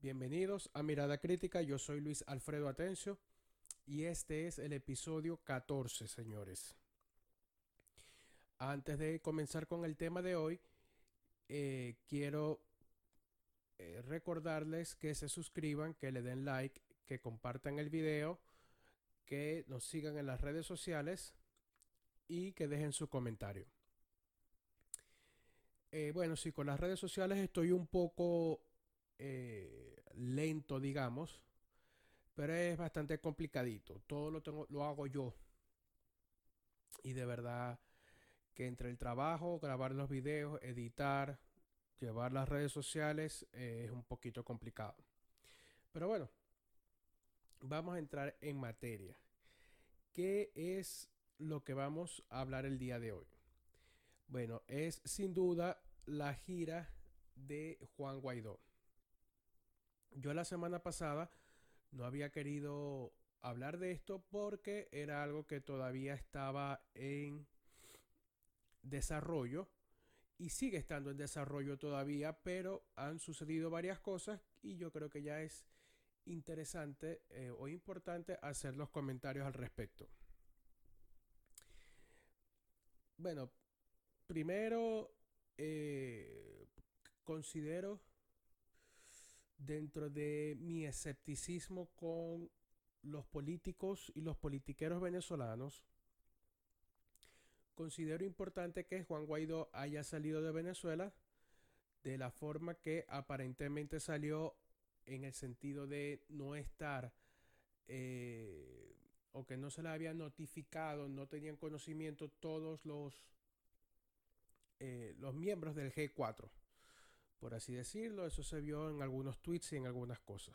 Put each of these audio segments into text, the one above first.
Bienvenidos a Mirada Crítica, yo soy Luis Alfredo Atencio y este es el episodio 14, señores. Antes de comenzar con el tema de hoy, eh, quiero eh, recordarles que se suscriban, que le den like, que compartan el video, que nos sigan en las redes sociales y que dejen su comentario. Eh, bueno, sí, con las redes sociales estoy un poco lento, digamos, pero es bastante complicadito. Todo lo, tengo, lo hago yo. Y de verdad que entre el trabajo, grabar los videos, editar, llevar las redes sociales eh, es un poquito complicado. Pero bueno, vamos a entrar en materia. ¿Qué es lo que vamos a hablar el día de hoy? Bueno, es sin duda la gira de Juan Guaidó. Yo la semana pasada no había querido hablar de esto porque era algo que todavía estaba en desarrollo y sigue estando en desarrollo todavía, pero han sucedido varias cosas y yo creo que ya es interesante eh, o importante hacer los comentarios al respecto. Bueno, primero eh, considero dentro de mi escepticismo con los políticos y los politiqueros venezolanos, considero importante que Juan Guaidó haya salido de Venezuela de la forma que aparentemente salió en el sentido de no estar eh, o que no se le había notificado, no tenían conocimiento todos los, eh, los miembros del G4 por así decirlo. Eso se vio en algunos tweets y en algunas cosas.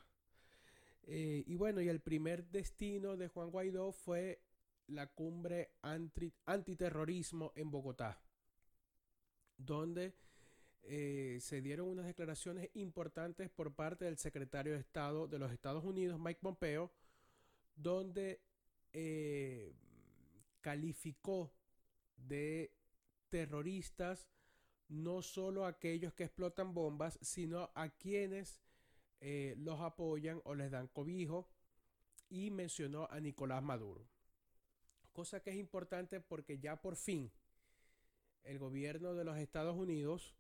Eh, y bueno, y el primer destino de Juan Guaidó fue la cumbre anti, antiterrorismo en Bogotá, donde eh, se dieron unas declaraciones importantes por parte del secretario de Estado de los Estados Unidos, Mike Pompeo, donde eh, calificó de terroristas no solo a aquellos que explotan bombas, sino a quienes eh, los apoyan o les dan cobijo y mencionó a Nicolás Maduro. Cosa que es importante porque ya por fin el gobierno de los Estados Unidos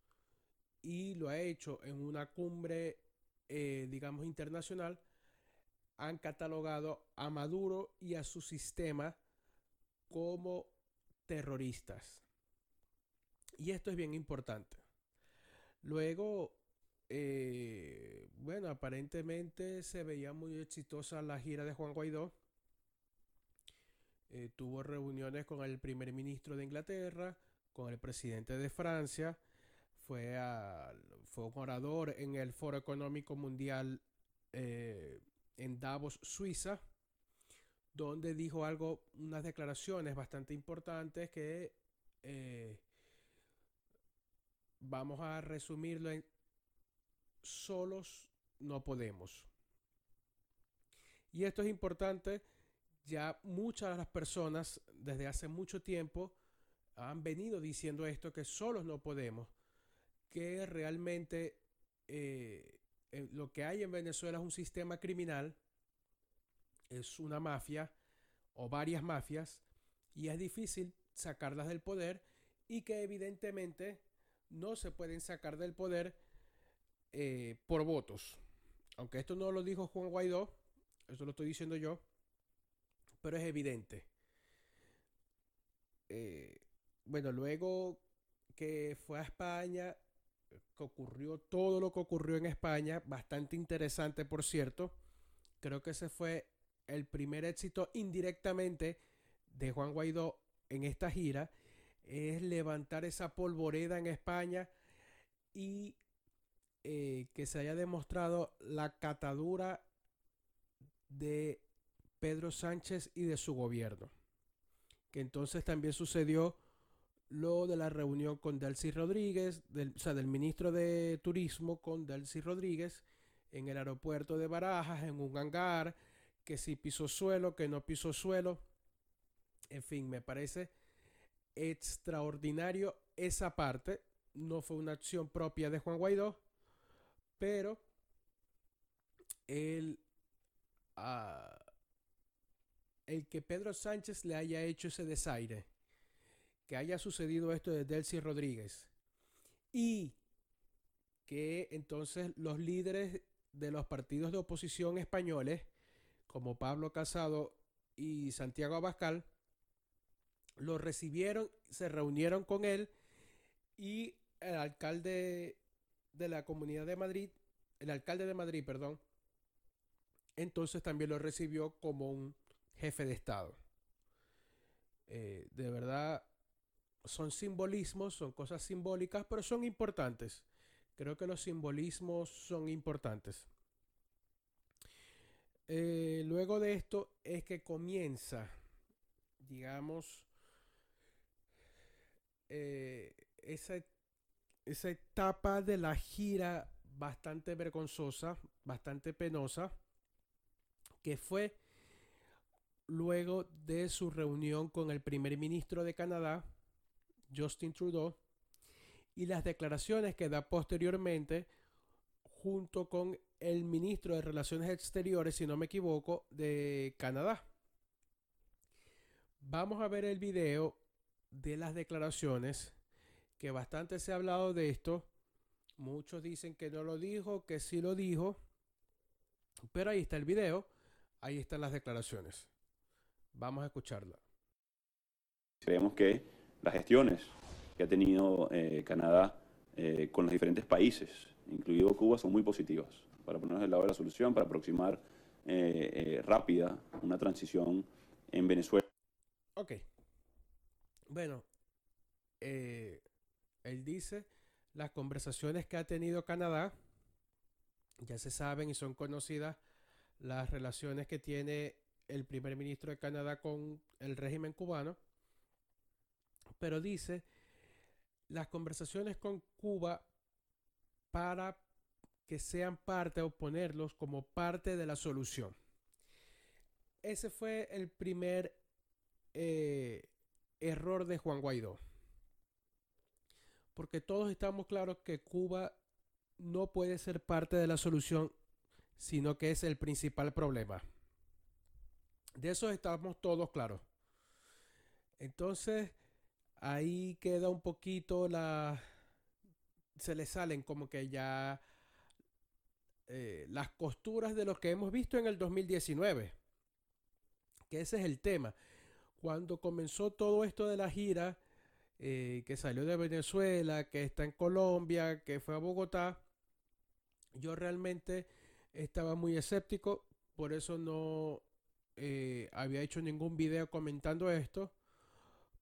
y lo ha hecho en una cumbre, eh, digamos, internacional, han catalogado a Maduro y a su sistema como terroristas. Y esto es bien importante. Luego, eh, bueno, aparentemente se veía muy exitosa la gira de Juan Guaidó. Eh, tuvo reuniones con el primer ministro de Inglaterra, con el presidente de Francia, fue, fue un orador en el Foro Económico Mundial eh, en Davos, Suiza, donde dijo algo, unas declaraciones bastante importantes que Vamos a resumirlo en solos no podemos. Y esto es importante, ya muchas de las personas desde hace mucho tiempo han venido diciendo esto, que solos no podemos, que realmente eh, eh, lo que hay en Venezuela es un sistema criminal, es una mafia o varias mafias, y es difícil sacarlas del poder y que evidentemente no se pueden sacar del poder eh, por votos. Aunque esto no lo dijo Juan Guaidó, esto lo estoy diciendo yo, pero es evidente. Eh, bueno, luego que fue a España, que ocurrió todo lo que ocurrió en España, bastante interesante por cierto. Creo que ese fue el primer éxito indirectamente de Juan Guaidó en esta gira es levantar esa polvoreda en España y eh, que se haya demostrado la catadura de Pedro Sánchez y de su gobierno. Que entonces también sucedió lo de la reunión con Delcy Rodríguez, del, o sea, del ministro de Turismo con Delcy Rodríguez, en el aeropuerto de Barajas, en un hangar, que si pisó suelo, que no pisó suelo. En fin, me parece extraordinario esa parte. No fue una acción propia de Juan Guaidó, pero el, ah, el que Pedro Sánchez le haya hecho ese desaire, que haya sucedido esto de Delcy Rodríguez y que entonces los líderes de los partidos de oposición españoles, como Pablo Casado y Santiago Abascal, lo recibieron, se reunieron con él y el alcalde de la Comunidad de Madrid, el alcalde de Madrid, perdón, entonces también lo recibió como un jefe de Estado. Eh, de verdad, son simbolismos, son cosas simbólicas, pero son importantes. Creo que los simbolismos son importantes. Eh, luego de esto es que comienza, digamos, eh, esa, esa etapa de la gira bastante vergonzosa, bastante penosa, que fue luego de su reunión con el primer ministro de Canadá, Justin Trudeau, y las declaraciones que da posteriormente junto con el ministro de Relaciones Exteriores, si no me equivoco, de Canadá. Vamos a ver el video de las declaraciones, que bastante se ha hablado de esto. Muchos dicen que no lo dijo, que sí lo dijo. Pero ahí está el video, ahí están las declaraciones. Vamos a escucharla. Creemos que las gestiones que ha tenido eh, Canadá eh, con los diferentes países, incluido Cuba, son muy positivas para ponernos del lado de la solución, para aproximar eh, rápida una transición en Venezuela. Ok. Bueno, él dice las conversaciones que ha tenido Canadá, ya se saben y son conocidas las relaciones que tiene el primer ministro de Canadá con el régimen cubano, pero dice las conversaciones con Cuba para que sean parte o ponerlos como parte de la solución. Ese fue el primer eh, error de Juan Guaidó. Porque todos estamos claros que Cuba no puede ser parte de la solución, sino que es el principal problema. De eso estamos todos claros. Entonces, ahí queda un poquito la... Se le salen como que ya eh, las costuras de lo que hemos visto en el 2019. Que ese es el tema. Cuando comenzó todo esto de la gira, eh, que salió de Venezuela, que está en Colombia, que fue a Bogotá, yo realmente estaba muy escéptico, por eso no, eh, había hecho ningún video comentando esto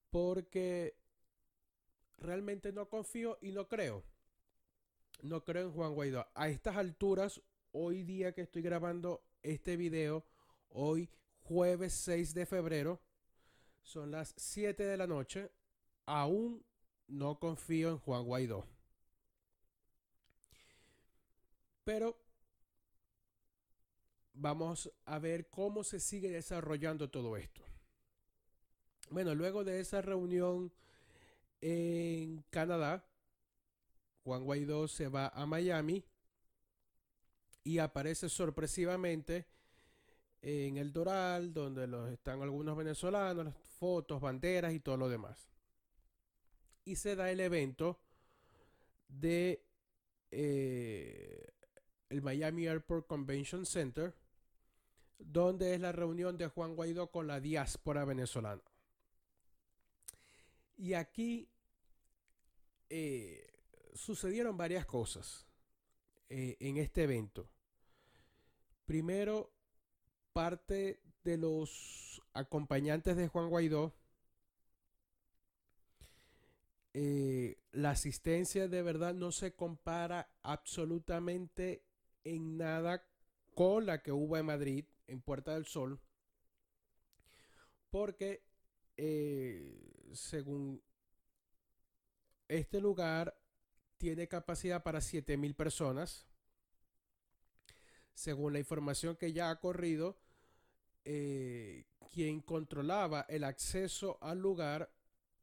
porque realmente no confío y no creo. No creo en Juan Guaidó. A estas alturas, hoy día que estoy grabando este video, hoy jueves 6 de febrero, son las 7 de la noche, aún no confío en Juan Guaidó. Pero vamos a ver cómo se sigue desarrollando todo esto. Bueno, luego de esa reunión en Canadá, Juan Guaidó se va a Miami y aparece sorpresivamente en el Doral, donde los, están algunos venezolanos, fotos, banderas y todo lo demás. Y se da el evento de eh, el Miami Airport Convention Center, donde es la reunión de Juan Guaidó con la diáspora venezolana. Y aquí eh, sucedieron varias cosas eh, en este evento. Primero, parte de los acompañantes de Juan Guaidó, eh, la asistencia de verdad no se compara absolutamente en nada con la que hubo en Madrid en Puerta del Sol, porque eh, según este lugar tiene capacidad para 7000 personas. según la información que ya ha corrido, eh, quien controlaba el acceso al lugar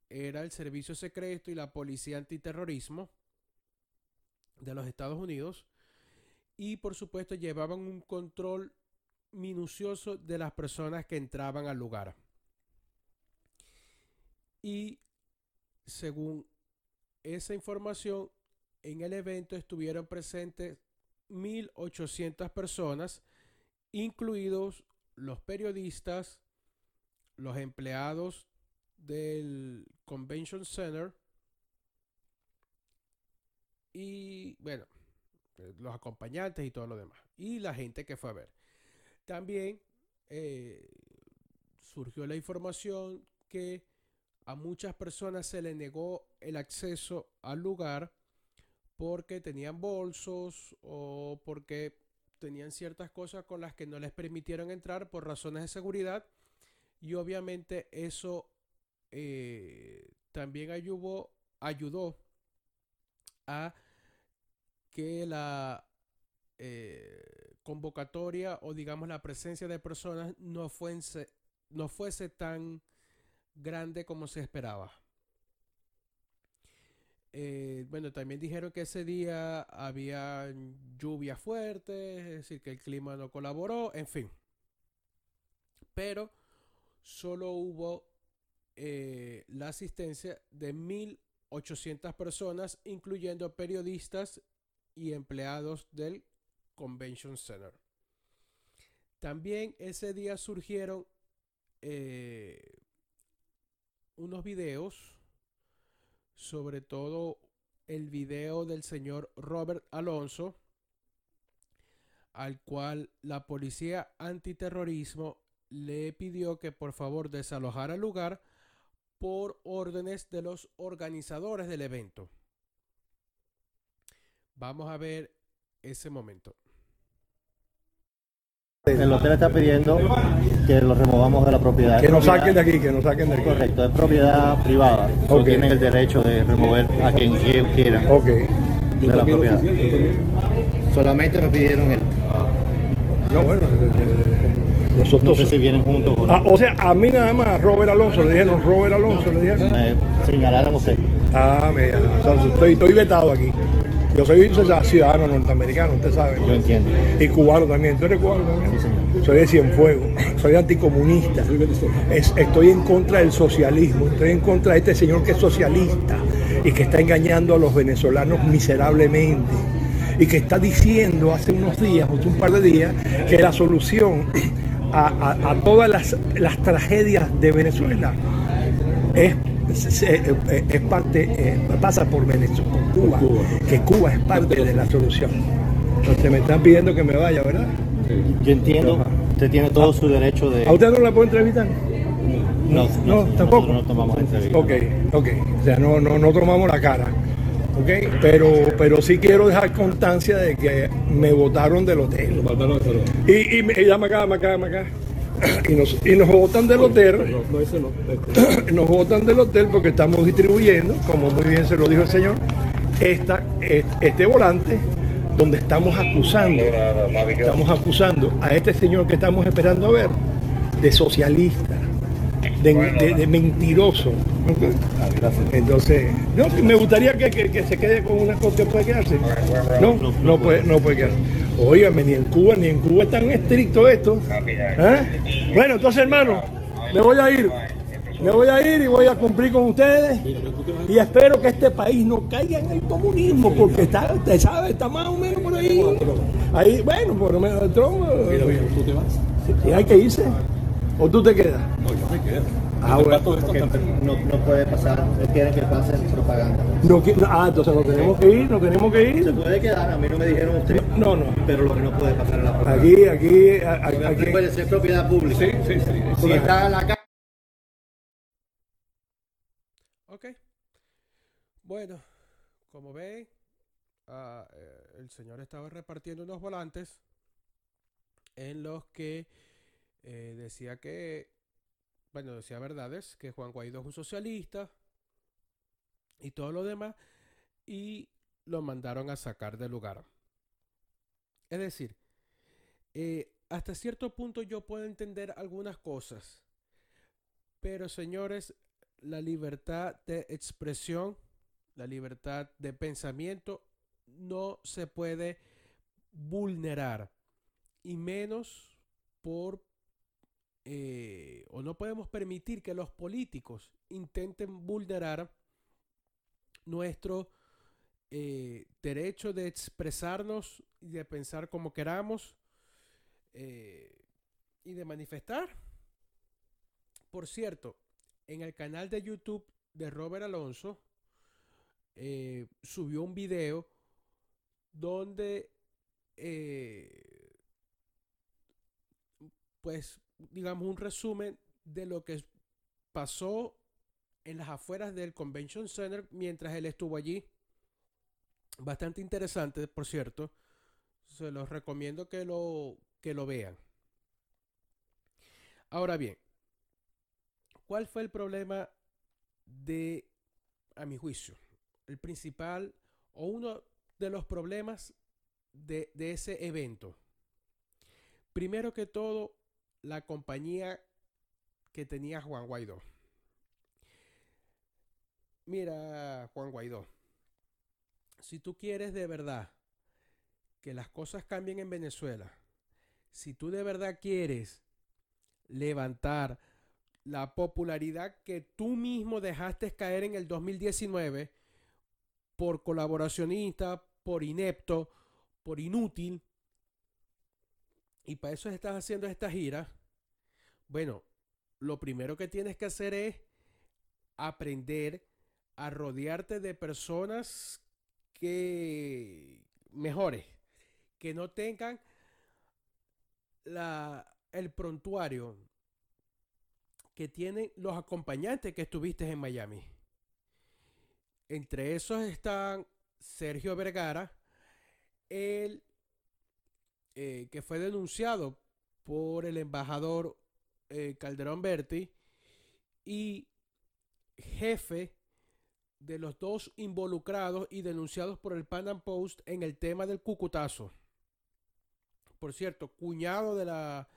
era el Servicio Secreto y la Policía Antiterrorismo de los Estados Unidos. Y por supuesto llevaban un control minucioso de las personas que entraban al lugar. Y según esa información, en el evento estuvieron presentes 1.800 personas, incluidos los periodistas, los empleados del Convention Center y, bueno, los acompañantes y todo lo demás. Y la gente que fue a ver. También eh, surgió la información que a muchas personas se le negó el acceso al lugar porque tenían bolsos o porque tenían ciertas cosas con las que no les permitieron entrar por razones de seguridad. Y obviamente eso eh, también ayudó, ayudó a que la eh, convocatoria o digamos la presencia de personas no fuese, no fuese tan grande como se esperaba. Eh, bueno, también dijeron que ese día había lluvia fuerte, es decir, que el clima no colaboró, en fin. Pero solo hubo eh, la asistencia de 1.800 personas, incluyendo periodistas y empleados del Convention Center. También ese día surgieron eh, unos videos, sobre todo el video del señor Robert Alonso, al cual la policía antiterrorismo le pidió que por favor desalojara el lugar por órdenes de los organizadores del evento. Vamos a ver ese momento. El hotel está pidiendo que lo removamos de la propiedad. Que nos saquen de aquí, que nos saquen de aquí. Correcto, es propiedad privada. Tienen el derecho de remover a quien quiera Ok. de la propiedad. Solamente me pidieron el. No, bueno, No sé si vienen juntos o no. Ah, o sea, a mí nada más, Robert Alonso, le dijeron Robert Alonso, le dijeron. Me señalaron usted. Ah, mira, o sea, estoy, estoy vetado aquí. Yo soy ciudadano norteamericano, usted sabe. Yo entiendo. Y cubano también. ¿Tú eres cubano también? Sí, señor. Soy de Cienfuegos, soy anticomunista. Es- estoy en contra del socialismo, estoy en contra de este señor que es socialista y que está engañando a los venezolanos miserablemente. Y que está diciendo hace unos días, justo un par de días, que la solución a, a- a todas las, las tragedias de Venezuela es, es, es- es parte, eh, pasa por Venezuela, por Cuba, que Cuba es parte de la solución. Entonces me están pidiendo que me vaya, ¿verdad? Yo entiendo, usted tiene todo su derecho de. ¿A usted no la puedo entrevistar? No, No, tampoco. Nosotros no tomamos entrevista. Ok, ok. O sea, no, no, no tomamos la cara. Ok, pero, pero sí quiero dejar constancia de que me votaron del hotel. Y, y, me- y dame acá, dame acá, dame acá. Y nos, y nos votan del hotel. Nos votan del hotel porque estamos distribuyendo, como muy bien se lo dijo el señor, esta, este volante donde estamos acusando, estamos acusando a este señor que estamos esperando a ver de socialista, de, de- de mentiroso. ¿ok? Entonces, no, me gustaría que, que- que se quede con una cosa, ¿puede quedarse? No, no puede, no puede quedarse. Óigame, ni en Cuba, ni en Cuba es tan estricto esto. ¿Eh? Bueno, entonces hermano, me voy a ir. Me voy a ir y voy a cumplir con ustedes. Y espero que este país no caiga en el comunismo, porque está, usted sabe, está más o menos por ahí. Ahí, bueno, por lo menos el tronco. ¿Tú te vas? Y hay que irse. ¿O tú te quedas? No, yo me quedo. Ah, bueno. No, no puede pasar. Ustedes quieren que pase propaganda. No, qui- ah, entonces nos tenemos que ir, nos tenemos que Se ir. puede quedar, a mí no me dijeron usted. No, no. Pero lo que no puede pasar es la propaganda. Aquí, aquí, a- a- Aquí aquí. puede ser propiedad pública. Sí, sí, sí. Si está en la calle. Ok. Bueno, como ven, ah, eh, el señor estaba repartiendo unos volantes en los que eh, decía que, bueno, decía verdades, que Juan Guaidó es un socialista y todo lo demás, y lo mandaron a sacar del lugar. Es decir, Eh, hasta cierto punto yo puedo entender algunas cosas, pero señores, la libertad de expresión, la libertad de pensamiento no se puede vulnerar y menos por eh, o no podemos permitir que los políticos intenten vulnerar nuestro eh, derecho de expresarnos y de pensar como queramos eh, y de manifestar. Por cierto, en el canal de YouTube de Robert Alonso subió un video donde pues digamos, un resumen de lo que pasó en las afueras del Convention Center mientras él estuvo allí. Bastante interesante, por cierto. Se los recomiendo que lo, que lo vean. Ahora bien, ¿cuál fue el problema de, a mi juicio, el principal o uno de los problemas de, de ese evento? Primero que todo, la compañía que tenía Juan Guaidó. Mira, Juan Guaidó, si tú quieres de verdad que las cosas cambien en Venezuela, si tú de verdad quieres levantar la popularidad que tú mismo dejaste caer en el 2019 por colaboracionista, por inepto, por inútil, y para eso estás haciendo esta gira, bueno, lo primero que tienes que hacer es aprender a rodearte de personas que mejores, que no tengan la, el prontuario que tienen los acompañantes que estuviste en Miami. Entre esos están Sergio Vergara, el eh, que fue denunciado por el embajador eh, Calderón Berti y jefe de los dos involucrados y denunciados por el Pan Am Post en el tema del cucutazo. Por cierto, cuñado de la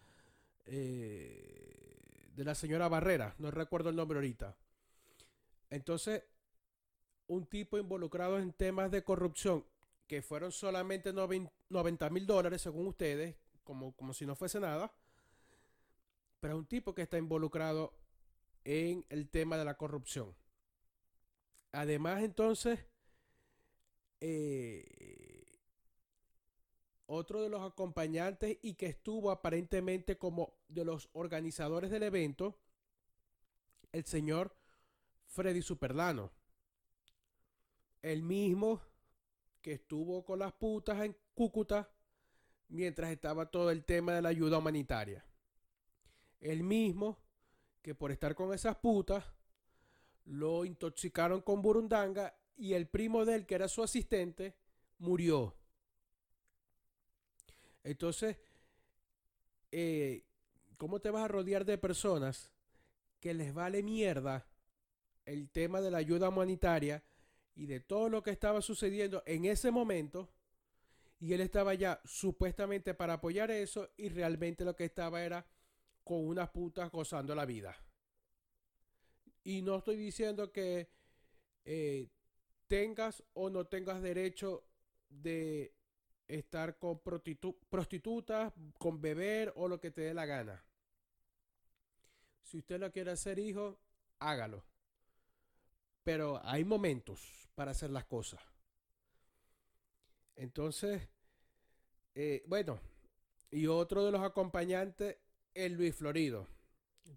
eh, de la señora Barrera, no recuerdo el nombre ahorita. Entonces, un tipo involucrado en temas de corrupción que fueron solamente 90 mil dólares, según ustedes, como, como si no fuese nada, pero es un tipo que está involucrado en el tema de la corrupción. Además, entonces, eh, otro de los acompañantes y que estuvo aparentemente como de los organizadores del evento, el señor Freddy Superlano. El mismo que estuvo con las putas en Cúcuta mientras estaba todo el tema de la ayuda humanitaria. El mismo que por estar con esas putas lo intoxicaron con burundanga y el primo de él, que era su asistente, murió. Entonces, eh, ¿cómo te vas a rodear de personas que les vale mierda el tema de la ayuda humanitaria y de todo lo que estaba sucediendo en ese momento. Y él estaba ya supuestamente para apoyar eso y realmente lo que estaba era con unas putas gozando la vida. Y no estoy diciendo que eh, tengas o no tengas derecho de estar con prostitutas, con beber o lo que te dé la gana. Si usted lo quiere hacer hijo, hágalo. Pero hay momentos para hacer las cosas. Entonces, eh, bueno, y otro de los acompañantes, el Luis Florido.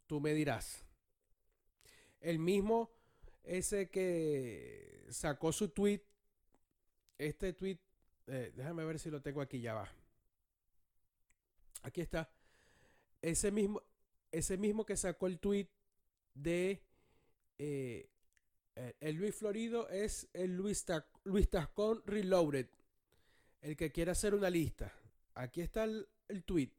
Tú me dirás. El mismo, ese que sacó su tweet, este tweet, eh, déjame ver si lo tengo aquí, ya va. Aquí está. Ese mismo, ese mismo que sacó el tweet de eh, el Luis Florido es el Luis, Luis Tascón Reloaded. El que quiere hacer una lista. Aquí está el, tweet.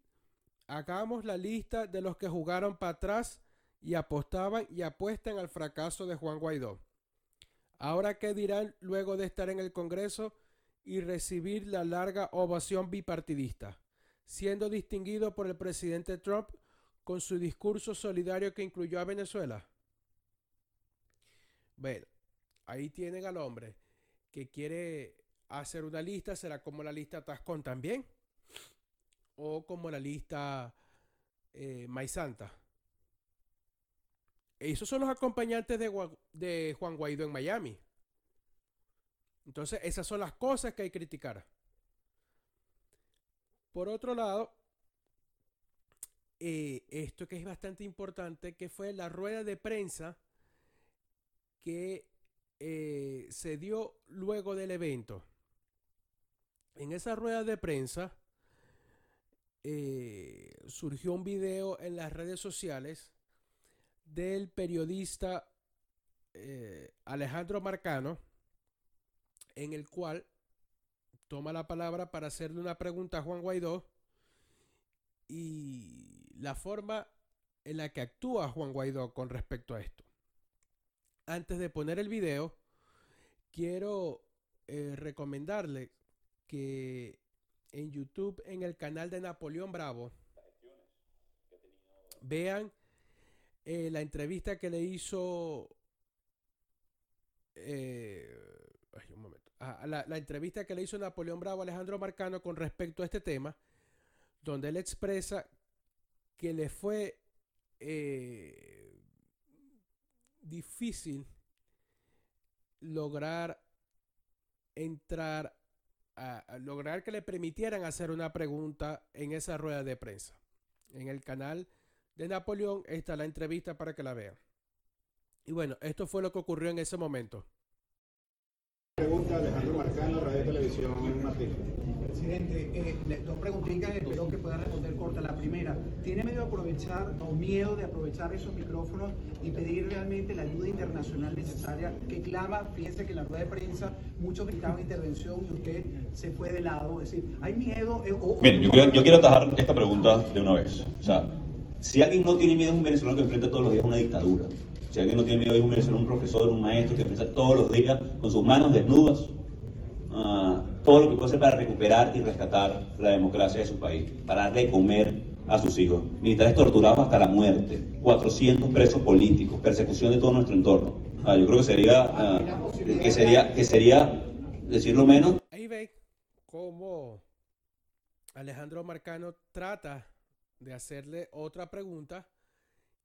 Hagamos la lista de los que jugaron para atrás y apostaban y apuestan al fracaso de Juan Guaidó. Ahora, ¿qué dirán luego de estar en el Congreso y recibir la larga ovación bipartidista? siendo distinguido por el presidente Trump con su discurso solidario que incluyó a Venezuela. Bueno, ahí tienen al hombre que quiere hacer una lista, será como la lista Tascón también, o como la lista eh, Maizanta. Esos son los acompañantes de Juan Guaidó en Miami. Entonces, esas son las cosas que hay que criticar. Por otro lado, eh, esto que es bastante importante, que fue la rueda de prensa que eh, se dio luego del evento. En esa rueda de prensa eh, surgió un video en las redes sociales del periodista eh, Alejandro Marcano, en el cual toma la palabra para hacerle una pregunta a Juan Guaidó y la forma en la que actúa Juan Guaidó con respecto a esto. Antes de poner el video, quiero eh, recomendarle que en YouTube, en el canal de Napoleón Bravo, vean eh, la entrevista que le hizo. eh, ay, un momento. Ah, la, la entrevista que le hizo Napoleón Bravo a Alejandro Marcano con respecto a este tema, donde él expresa que le fue eh, difícil lograr entrar a, lograr que le permitieran hacer una pregunta en esa rueda de prensa. En el canal de Napoleón está la entrevista para que la vean. Y bueno, esto fue lo que ocurrió en ese momento. Pregunta Alejandro Marcano, Martín. Presidente, eh, dos preguntitas, espero que pueda responder corta. La primera, ¿tiene medio de aprovechar o miedo de aprovechar esos micrófonos y pedir realmente la ayuda internacional necesaria que clama? Fíjense que en la rueda de prensa muchos gritaban intervención y usted se fue de lado. Es decir, ¿hay miedo? eh, o- Miren, yo quiero, yo quiero atajar esta pregunta de una vez. O sea, si alguien no tiene miedo es un venezolano que enfrenta todos los días una dictadura. Si alguien no tiene miedo es un venezolano, un profesor, un maestro que enfrenta todos los días con sus manos desnudas todo lo que puede hacer para recuperar y rescatar la democracia de su país, para darle de comer a sus hijos. Militares torturados hasta la muerte, 400 presos políticos, persecución de todo nuestro entorno. Ah, yo creo que sería, ah, que sería, que sería decirlo menos, Ahí ve cómo Alejandro Marcano trata de hacerle otra pregunta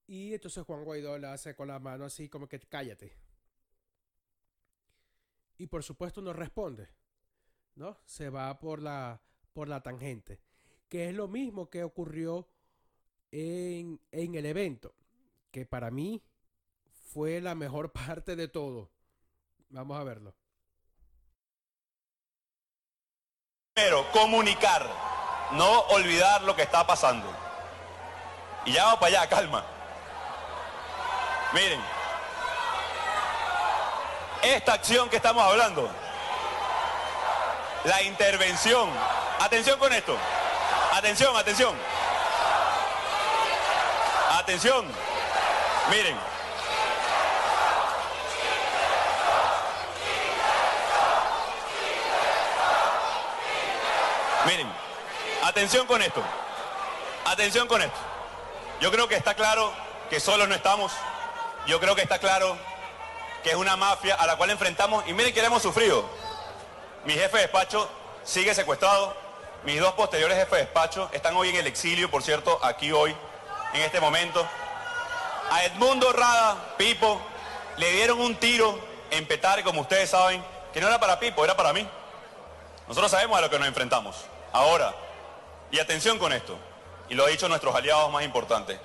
y entonces Juan Guaidó le hace con la mano así como que cállate. Y por supuesto no responde, ¿no? Se va por la, por la tangente, que es lo mismo que ocurrió en, en el evento, que para mí fue la mejor parte de todo. Vamos a verlo. Primero, comunicar, no olvidar lo que está pasando. Y ya vamos para allá, calma. Miren, esta acción que estamos hablando, la intervención, atención con esto, atención, atención, atención, miren. Miren, atención con esto. Atención con esto. Yo creo que está claro que solos no estamos. Yo creo que está claro que es una mafia a la cual enfrentamos. Y miren que le hemos sufrido. Mi jefe de despacho sigue secuestrado. Mis dos posteriores jefes de despacho están hoy en el exilio, por cierto, aquí hoy, en este momento. A Edmundo Rada, Pipo, le dieron un tiro en Petare, como ustedes saben, que no era para Pipo, era para mí. Nosotros sabemos a lo que nos enfrentamos. Ahora, y atención con esto, y lo han dicho nuestros aliados más importantes,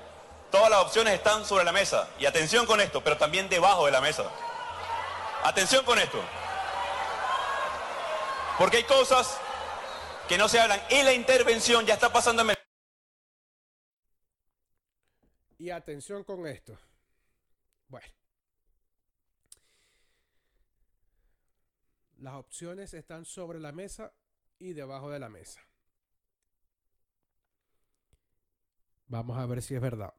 todas las opciones están sobre la mesa, y atención con esto, pero también debajo de la mesa. Atención con esto, porque hay cosas que no se hablan, y la intervención ya está pasando en... Y atención con esto. Bueno. Las opciones están sobre la mesa y debajo de la mesa. Vamos a ver si es verdad.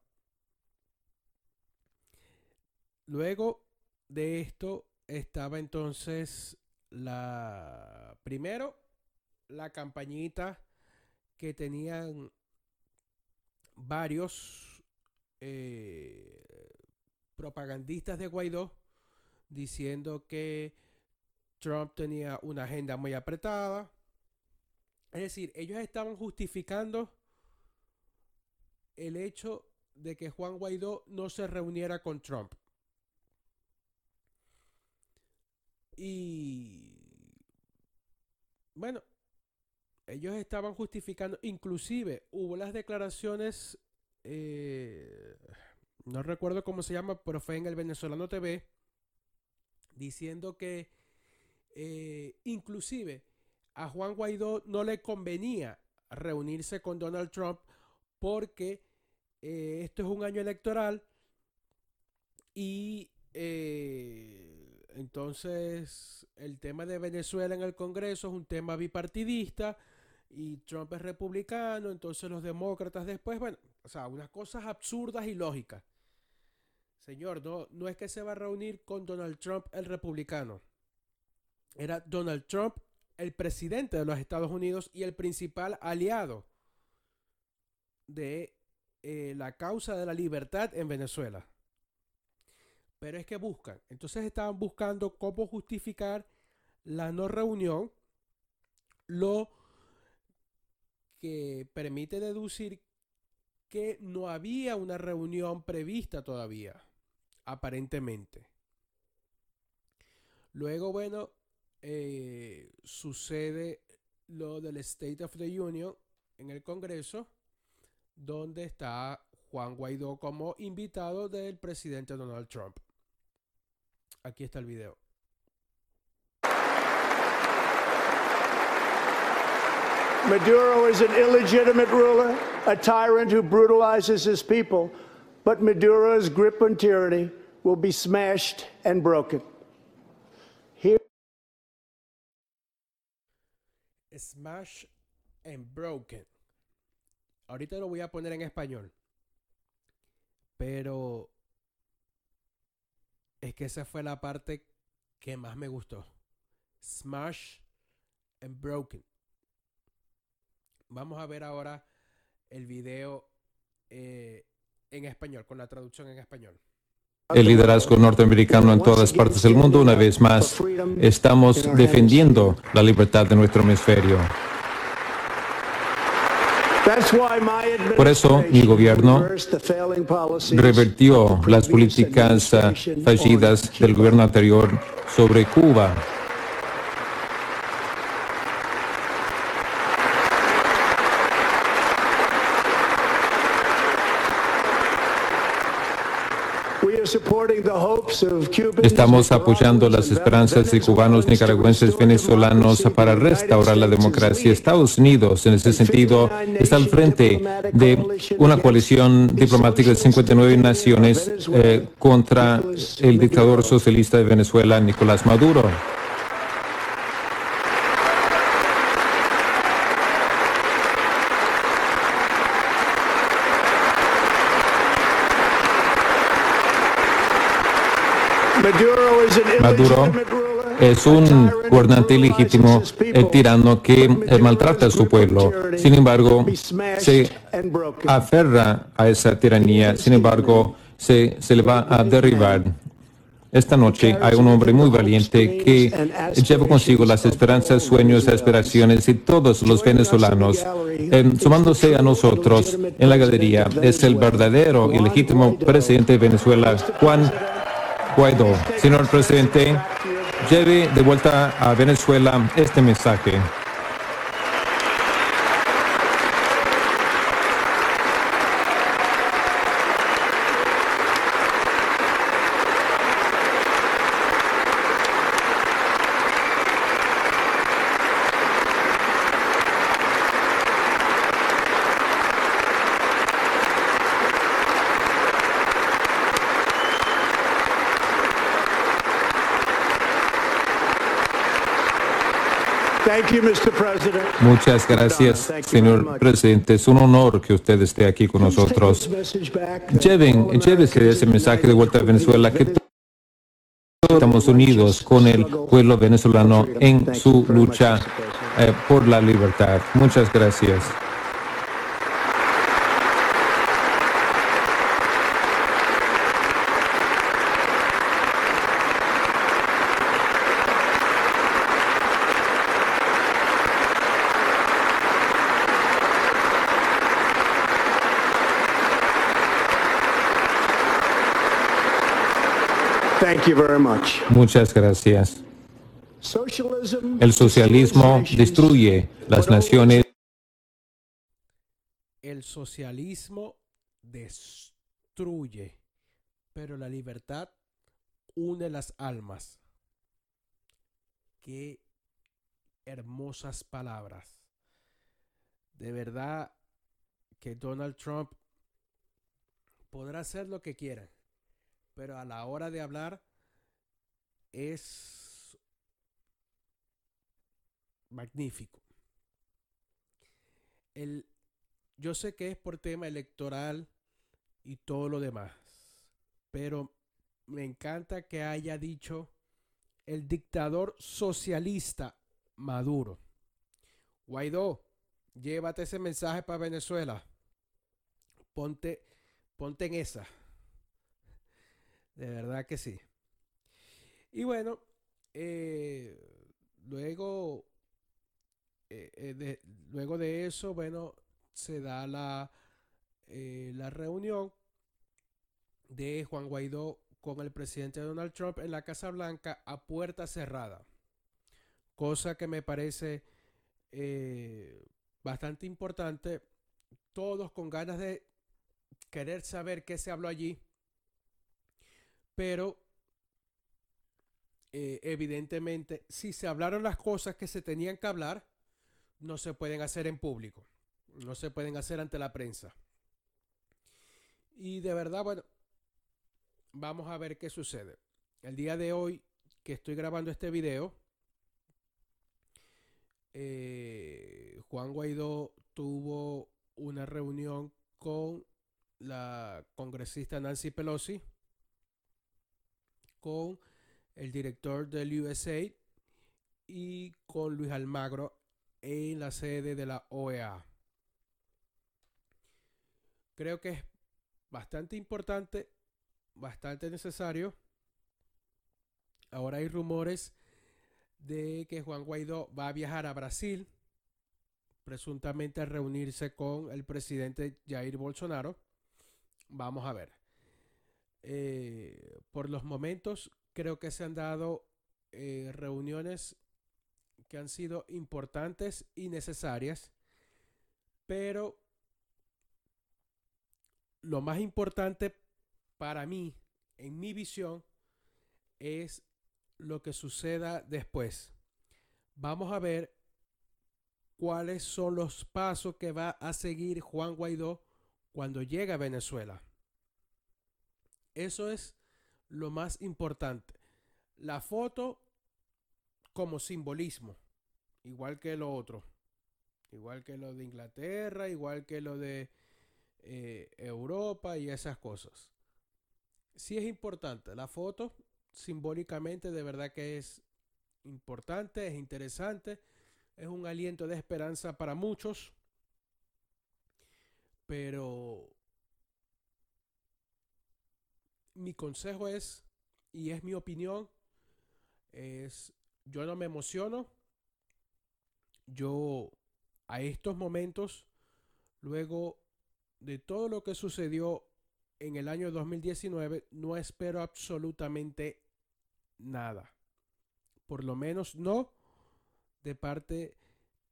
Luego de esto estaba entonces la primero la campañita que tenían varios eh, propagandistas de Guaidó diciendo que Trump tenía una agenda muy apretada. Es decir, ellos estaban justificando el hecho de que Juan Guaidó no se reuniera con Trump. Y bueno, ellos estaban justificando, inclusive hubo las declaraciones, eh, no recuerdo cómo se llama, pero fue en el Venezolano TV, diciendo que eh, inclusive a Juan Guaidó no le convenía reunirse con Donald Trump porque eh, esto es un año electoral y entonces el tema de Venezuela en el Congreso es un tema bipartidista y Trump es republicano, entonces los demócratas después, bueno, o sea, unas cosas absurdas y lógicas. Señor, no, no es que se va a reunir con Donald Trump el republicano. Era Donald Trump el presidente de los Estados Unidos y el principal aliado de eh, la causa de la libertad en Venezuela. Pero es que buscan. Entonces estaban buscando cómo justificar la no reunión, lo que permite deducir que no había una reunión prevista todavía, aparentemente. Luego, bueno, eh, sucede lo del State of the Union en el Congreso, donde está Juan Guaidó como invitado del presidente Donald Trump. Aquí está el video. Maduro is an illegitimate ruler, a tyrant who brutalizes his people, but Maduro's grip on tyranny will be smashed and broken. Here Smash and Broken. Ahorita lo voy a poner en español. Pero es que esa fue la parte que más me gustó. Smash and Broken. Vamos a ver ahora el video eh, en español, con la traducción en español. El liderazgo norteamericano en todas partes del mundo, una vez más, estamos defendiendo la libertad de nuestro hemisferio. Por eso mi gobierno revertió las políticas uh, fallidas del gobierno anterior sobre Cuba. Estamos apoyando las esperanzas de cubanos, nicaragüenses, venezolanos para restaurar la democracia. Estados Unidos, en ese sentido, está al frente de una coalición diplomática de 59 naciones eh, contra el dictador socialista de Venezuela, Nicolás Maduro. Maduro es un gobernante ilegítimo, el tirano que eh, maltrata a su pueblo. Sin embargo, se aferra a esa tiranía, sin embargo, se, se le va a derribar. Esta noche hay un hombre muy valiente que lleva consigo las esperanzas, sueños, aspiraciones y todos los venezolanos. Eh, sumándose a nosotros en la galería es el verdadero y legítimo presidente de Venezuela, Juan Guaidó. Señor presidente, lleve de vuelta a Venezuela este mensaje. Muchas gracias, señor presidente. Es un honor que usted esté aquí con nosotros. Lleven, llévese ese mensaje de vuelta a Venezuela que estamos unidos con el pueblo venezolano en su lucha eh, por la libertad. Muchas gracias. Thank you very much. Muchas gracias. El socialismo destruye las naciones. El socialismo destruye, pero la libertad une las almas. Qué hermosas palabras. De verdad que Donald Trump podrá hacer lo que quiera, pero a la hora de hablar es magnífico. El, yo sé que es por tema electoral y todo lo demás, pero me encanta que haya dicho el dictador socialista Maduro. Guaidó, llévate ese mensaje para Venezuela. Ponte, ponte en esa. De verdad que sí. Y bueno, eh, luego, eh, eh, de, luego de eso, bueno, se da la, la reunión de Juan Guaidó con el presidente Donald Trump en la Casa Blanca a puerta cerrada. Cosa que me parece bastante importante. Todos con ganas de querer saber qué se habló allí. Pero eh, evidentemente, si se hablaron las cosas que se tenían que hablar, no se pueden hacer en público, no se pueden hacer ante la prensa. Y de verdad, bueno, vamos a ver qué sucede. El día de hoy que estoy grabando este video, eh, Juan Guaidó tuvo una reunión con la congresista Nancy Pelosi, con el director del USAID y con Luis Almagro en la sede de la OEA. Creo que es bastante importante, bastante necesario. Ahora hay rumores de que Juan Guaidó va a viajar a Brasil, presuntamente a reunirse con el presidente Jair Bolsonaro. Vamos a ver. Eh, por los momentos creo que se han dado eh, reuniones que han sido importantes y necesarias, pero lo más importante para mí, en mi visión, es lo que suceda después. Vamos a ver cuáles son los pasos que va a seguir Juan Guaidó cuando llegue a Venezuela. Eso es lo más importante. La foto como simbolismo, igual que lo otro, igual que lo de Inglaterra, igual que lo de eh, Europa y esas cosas. Sí es importante, la foto simbólicamente de verdad que es importante, es interesante, es un aliento de esperanza para muchos, pero mi consejo es, y es mi opinión, es, yo no me emociono. Yo a estos momentos, luego de todo lo que sucedió en el año 2019, no espero absolutamente nada. Por lo menos no de parte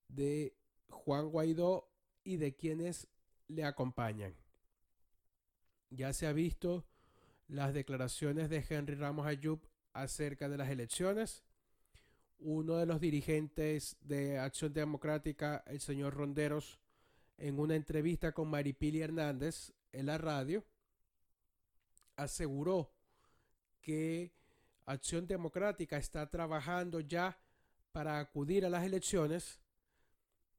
de Juan Guaidó y de quienes le acompañan. Ya se ha visto las declaraciones de Henry Ramos Ayub acerca de las elecciones. Uno de los dirigentes de Acción Democrática, el señor Ronderos, en una entrevista con Maripili Hernández en la radio, aseguró que Acción Democrática está trabajando ya para acudir a las elecciones,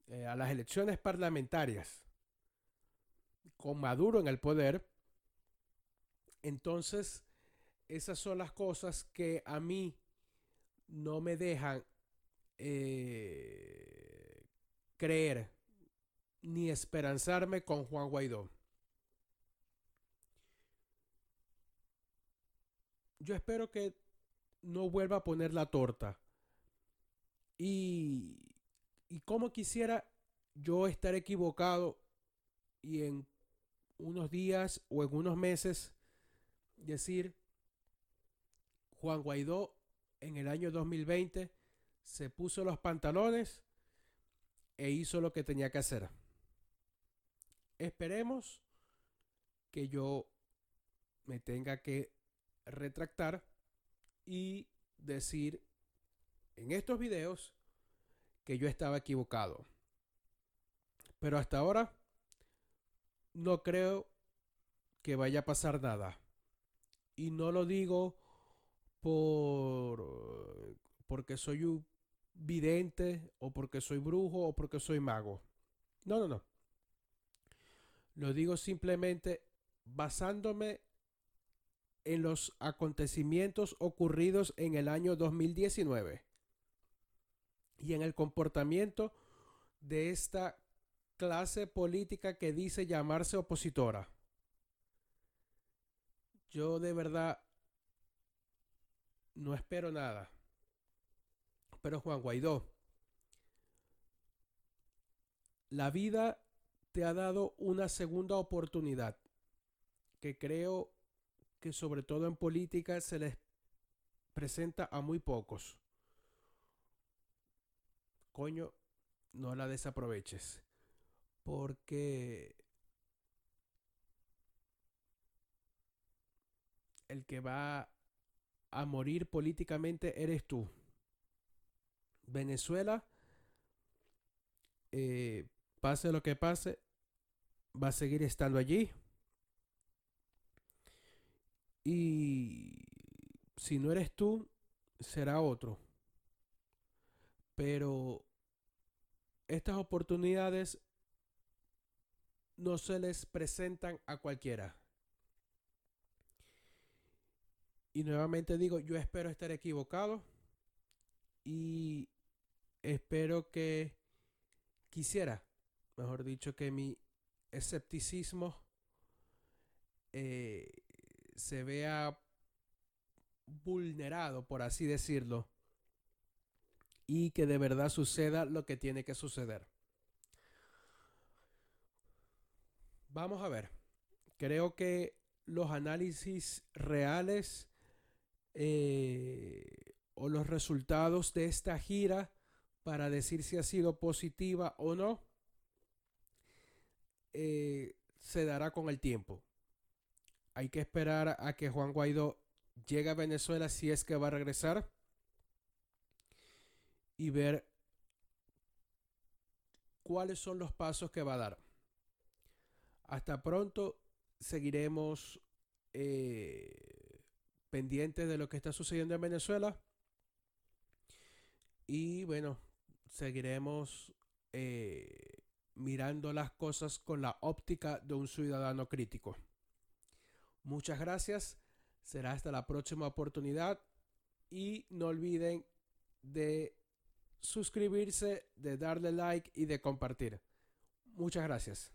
eh, a las elecciones parlamentarias, con Maduro en el poder, entonces, esas son las cosas que a mí no me dejan eh, creer ni esperanzarme con Juan Guaidó. Yo espero que no vuelva a poner la torta. Y, y como quisiera yo estar equivocado y en unos días o en unos meses decir Juan Guaidó en el año 2020 se puso los pantalones e hizo lo que tenía que hacer. Esperemos que yo me tenga que retractar y decir en estos videos que yo estaba equivocado. Pero hasta ahora no creo que vaya a pasar nada. Y no lo digo por porque soy un vidente o porque soy brujo o porque soy mago. No, no, no. Lo digo simplemente basándome en los acontecimientos ocurridos en el año 2019 y en el comportamiento de esta clase política que dice llamarse opositora. Yo de verdad no espero nada. Pero Juan Guaidó, la vida te ha dado una segunda oportunidad que creo que sobre todo en política se les presenta a muy pocos. Coño, no la desaproveches. Porque el que va a morir políticamente eres tú. Venezuela, eh, pase lo que pase, va a seguir estando allí. Y si no eres tú, será otro. Pero estas oportunidades no se les presentan a cualquiera. Y nuevamente digo, yo espero estar equivocado y espero que quisiera, mejor dicho, que mi escepticismo eh, se vea vulnerado, por así decirlo, y que de verdad suceda lo que tiene que suceder. Vamos a ver. Creo que los análisis reales eh, o los resultados de esta gira para decir si ha sido positiva o no eh, se dará con el tiempo. Hay que esperar a que Juan Guaidó llegue a Venezuela si es que va a regresar y ver cuáles son los pasos que va a dar. Hasta pronto seguiremos eh, pendientes de lo que está sucediendo en Venezuela. Y bueno, seguiremos eh, mirando las cosas con la óptica de un ciudadano crítico. Muchas gracias. Será hasta la próxima oportunidad. Y no olviden de suscribirse, de darle like y de compartir. Muchas gracias.